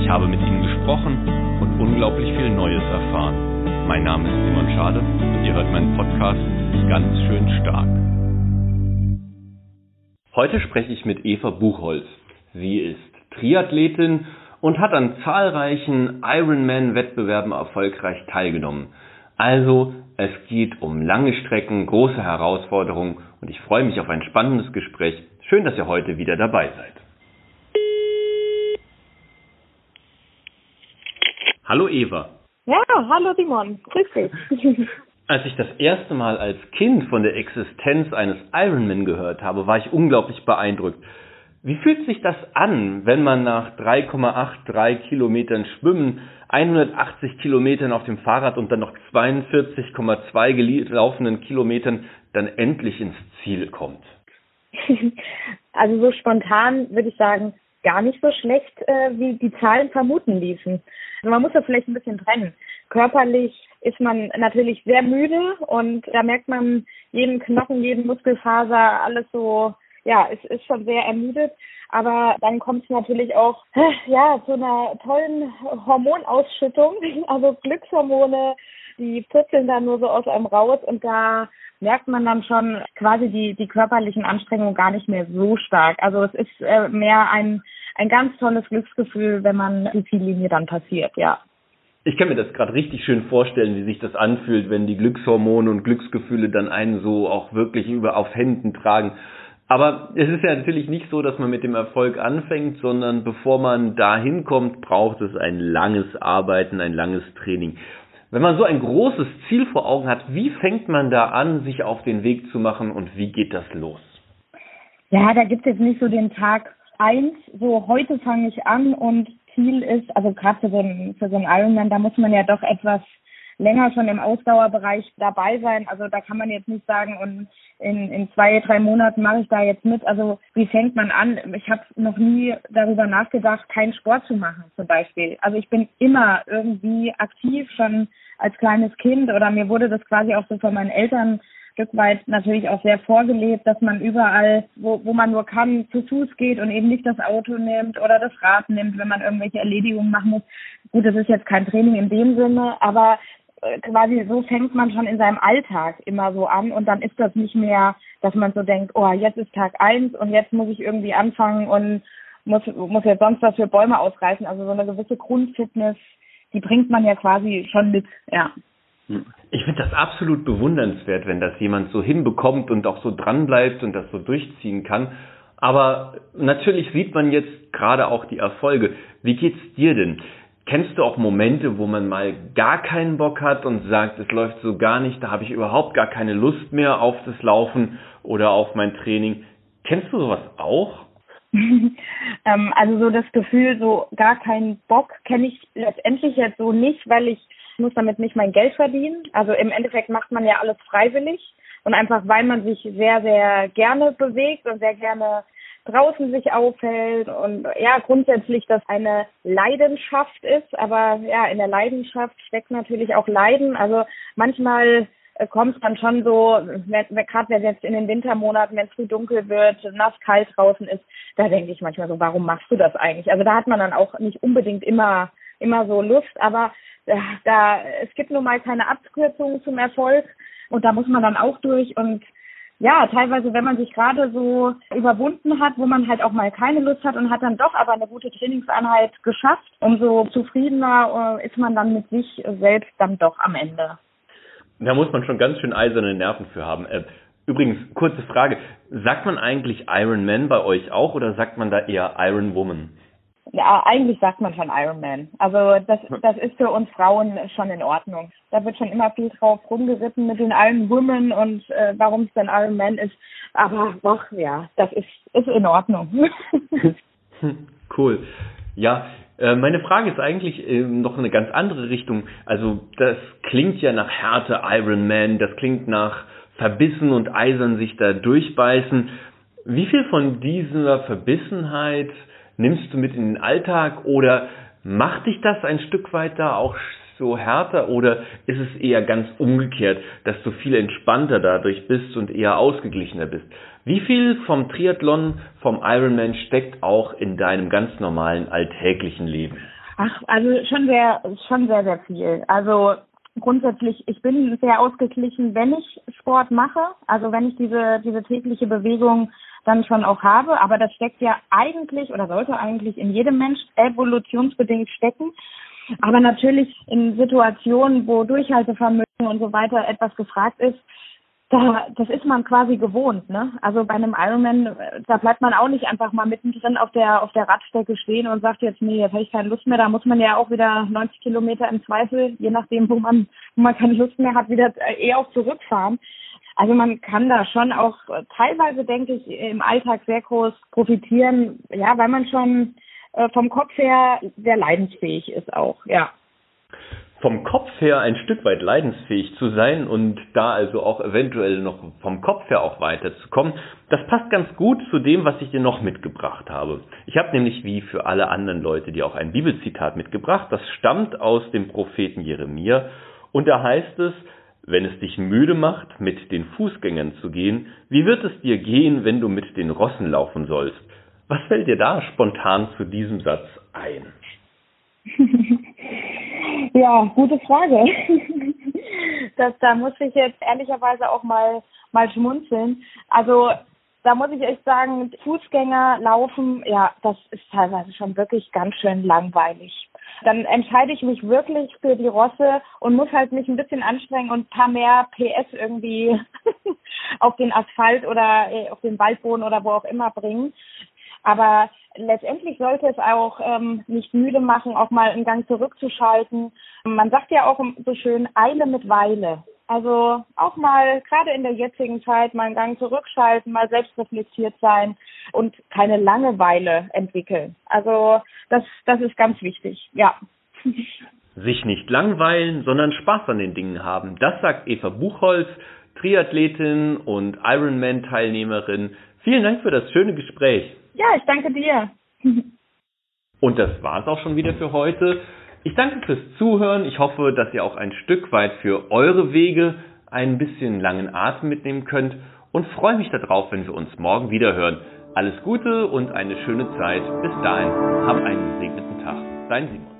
Ich habe mit ihnen gesprochen und unglaublich viel Neues erfahren. Mein Name ist Simon Schade und ihr hört meinen Podcast ganz schön stark. Heute spreche ich mit Eva Buchholz. Sie ist Triathletin und hat an zahlreichen Ironman-Wettbewerben erfolgreich teilgenommen. Also, es geht um lange Strecken, große Herausforderungen und ich freue mich auf ein spannendes Gespräch. Schön, dass ihr heute wieder dabei seid. Hallo Eva. Ja, hallo Simon. Grüß dich. Als ich das erste Mal als Kind von der Existenz eines Ironman gehört habe, war ich unglaublich beeindruckt. Wie fühlt sich das an, wenn man nach 3,83 Kilometern Schwimmen, 180 Kilometern auf dem Fahrrad und dann noch 42,2 gelaufenen Kilometern dann endlich ins Ziel kommt? Also so spontan würde ich sagen, gar nicht so schlecht, äh, wie die Zahlen vermuten ließen. Also man muss das vielleicht ein bisschen trennen. Körperlich ist man natürlich sehr müde und da merkt man jeden Knochen, jeden Muskelfaser, alles so, ja, es ist schon sehr ermüdet. Aber dann kommt es natürlich auch, ja, zu einer tollen Hormonausschüttung, also Glückshormone, die purzeln da nur so aus einem raus und da merkt man dann schon quasi die, die körperlichen Anstrengungen gar nicht mehr so stark. Also es ist äh, mehr ein, ein ganz tolles Glücksgefühl, wenn man die Ziellinie dann passiert, ja. Ich kann mir das gerade richtig schön vorstellen, wie sich das anfühlt, wenn die Glückshormone und Glücksgefühle dann einen so auch wirklich über auf Händen tragen. Aber es ist ja natürlich nicht so, dass man mit dem Erfolg anfängt, sondern bevor man dahin kommt, braucht es ein langes Arbeiten, ein langes Training. Wenn man so ein großes Ziel vor Augen hat, wie fängt man da an, sich auf den Weg zu machen und wie geht das los? Ja, da gibt es jetzt nicht so den Tag eins, so heute fange ich an und Ziel ist, also gerade für so ein, für so einen Ironman, da muss man ja doch etwas länger schon im Ausdauerbereich dabei sein. Also da kann man jetzt nicht sagen, und in, in zwei, drei Monaten mache ich da jetzt mit. Also wie fängt man an? Ich habe noch nie darüber nachgedacht, keinen Sport zu machen zum Beispiel. Also ich bin immer irgendwie aktiv, schon als kleines Kind oder mir wurde das quasi auch so von meinen Eltern Stück weit natürlich auch sehr vorgelebt, dass man überall, wo, wo man nur kann, zu Fuß geht und eben nicht das Auto nimmt oder das Rad nimmt, wenn man irgendwelche Erledigungen machen muss. Gut, das ist jetzt kein Training in dem Sinne, aber äh, quasi so fängt man schon in seinem Alltag immer so an und dann ist das nicht mehr, dass man so denkt, oh, jetzt ist Tag eins und jetzt muss ich irgendwie anfangen und muss, muss jetzt sonst was für Bäume ausreißen. Also so eine gewisse Grundfitness, die bringt man ja quasi schon mit, ja. Ich finde das absolut bewundernswert, wenn das jemand so hinbekommt und auch so dranbleibt und das so durchziehen kann. Aber natürlich sieht man jetzt gerade auch die Erfolge. Wie geht's dir denn? Kennst du auch Momente, wo man mal gar keinen Bock hat und sagt, es läuft so gar nicht, da habe ich überhaupt gar keine Lust mehr auf das Laufen oder auf mein Training? Kennst du sowas auch? ähm, also so das Gefühl, so gar keinen Bock kenne ich letztendlich jetzt so nicht, weil ich muss damit nicht mein Geld verdienen. Also im Endeffekt macht man ja alles freiwillig und einfach weil man sich sehr, sehr gerne bewegt und sehr gerne draußen sich aufhält und ja, grundsätzlich das eine Leidenschaft ist, aber ja, in der Leidenschaft steckt natürlich auch Leiden. Also manchmal kommt es dann schon so, gerade wenn jetzt in den Wintermonaten, wenn es früh dunkel wird, nass kalt draußen ist, da denke ich manchmal so, warum machst du das eigentlich? Also da hat man dann auch nicht unbedingt immer immer so Lust, aber äh, da es gibt nun mal keine Abkürzungen zum Erfolg und da muss man dann auch durch und ja, teilweise, wenn man sich gerade so überwunden hat, wo man halt auch mal keine Lust hat und hat dann doch aber eine gute Trainingseinheit geschafft, umso zufriedener äh, ist man dann mit sich selbst dann doch am Ende. Da muss man schon ganz schön eiserne Nerven für haben. Äh, übrigens, kurze Frage. Sagt man eigentlich Iron Man bei euch auch oder sagt man da eher Iron Woman? Ja, eigentlich sagt man schon Iron Man. Also das, das ist für uns Frauen schon in Ordnung. Da wird schon immer viel drauf rumgeritten mit den Iron Women und äh, warum es denn Iron Man ist. Aber doch, ja, das ist, ist in Ordnung. cool. Ja, meine Frage ist eigentlich äh, noch eine ganz andere Richtung. Also das klingt ja nach Härte Iron Man, das klingt nach verbissen und eisern sich da durchbeißen. Wie viel von dieser Verbissenheit nimmst du mit in den Alltag oder macht dich das ein Stück weit da auch so härter oder ist es eher ganz umgekehrt, dass du viel entspannter dadurch bist und eher ausgeglichener bist? Wie viel vom Triathlon, vom Ironman steckt auch in deinem ganz normalen alltäglichen Leben? Ach, also schon sehr, schon sehr, sehr viel. Also grundsätzlich, ich bin sehr ausgeglichen, wenn ich Sport mache, also wenn ich diese, diese tägliche Bewegung dann schon auch habe, aber das steckt ja eigentlich oder sollte eigentlich in jedem Mensch evolutionsbedingt stecken. Aber natürlich in Situationen, wo Durchhaltevermögen und so weiter etwas gefragt ist, da, das ist man quasi gewohnt, ne? Also bei einem Ironman, da bleibt man auch nicht einfach mal mittendrin auf der auf der Radstrecke stehen und sagt jetzt, nee, jetzt habe ich keine Lust mehr. Da muss man ja auch wieder 90 Kilometer im Zweifel, je nachdem, wo man wo man keine Lust mehr hat, wieder eher auch zurückfahren. Also man kann da schon auch teilweise, denke ich, im Alltag sehr groß profitieren, ja, weil man schon äh, vom Kopf her sehr leidensfähig ist auch, ja vom Kopf her ein Stück weit leidensfähig zu sein und da also auch eventuell noch vom Kopf her auch weiterzukommen, das passt ganz gut zu dem, was ich dir noch mitgebracht habe. Ich habe nämlich wie für alle anderen Leute dir auch ein Bibelzitat mitgebracht, das stammt aus dem Propheten Jeremia und da heißt es, wenn es dich müde macht, mit den Fußgängern zu gehen, wie wird es dir gehen, wenn du mit den Rossen laufen sollst? Was fällt dir da spontan zu diesem Satz ein? Ja, gute Frage. Das, da muss ich jetzt ehrlicherweise auch mal, mal schmunzeln. Also da muss ich echt sagen, Fußgänger laufen, ja, das ist teilweise schon wirklich ganz schön langweilig. Dann entscheide ich mich wirklich für die Rosse und muss halt mich ein bisschen anstrengen und ein paar mehr PS irgendwie auf den Asphalt oder äh, auf den Waldboden oder wo auch immer bringen. Aber letztendlich sollte es auch ähm, nicht müde machen, auch mal einen Gang zurückzuschalten. Man sagt ja auch so schön, Eile mit Weile. Also auch mal, gerade in der jetzigen Zeit, mal einen Gang zurückschalten, mal selbstreflektiert sein und keine Langeweile entwickeln. Also das, das ist ganz wichtig, ja. Sich nicht langweilen, sondern Spaß an den Dingen haben. Das sagt Eva Buchholz, Triathletin und Ironman-Teilnehmerin. Vielen Dank für das schöne Gespräch. Ja, ich danke dir. Und das war es auch schon wieder für heute. Ich danke fürs Zuhören. Ich hoffe, dass ihr auch ein Stück weit für eure Wege ein bisschen langen Atem mitnehmen könnt und freue mich darauf, wenn wir uns morgen wieder hören. Alles Gute und eine schöne Zeit. Bis dahin, hab einen gesegneten Tag. Dein Simon.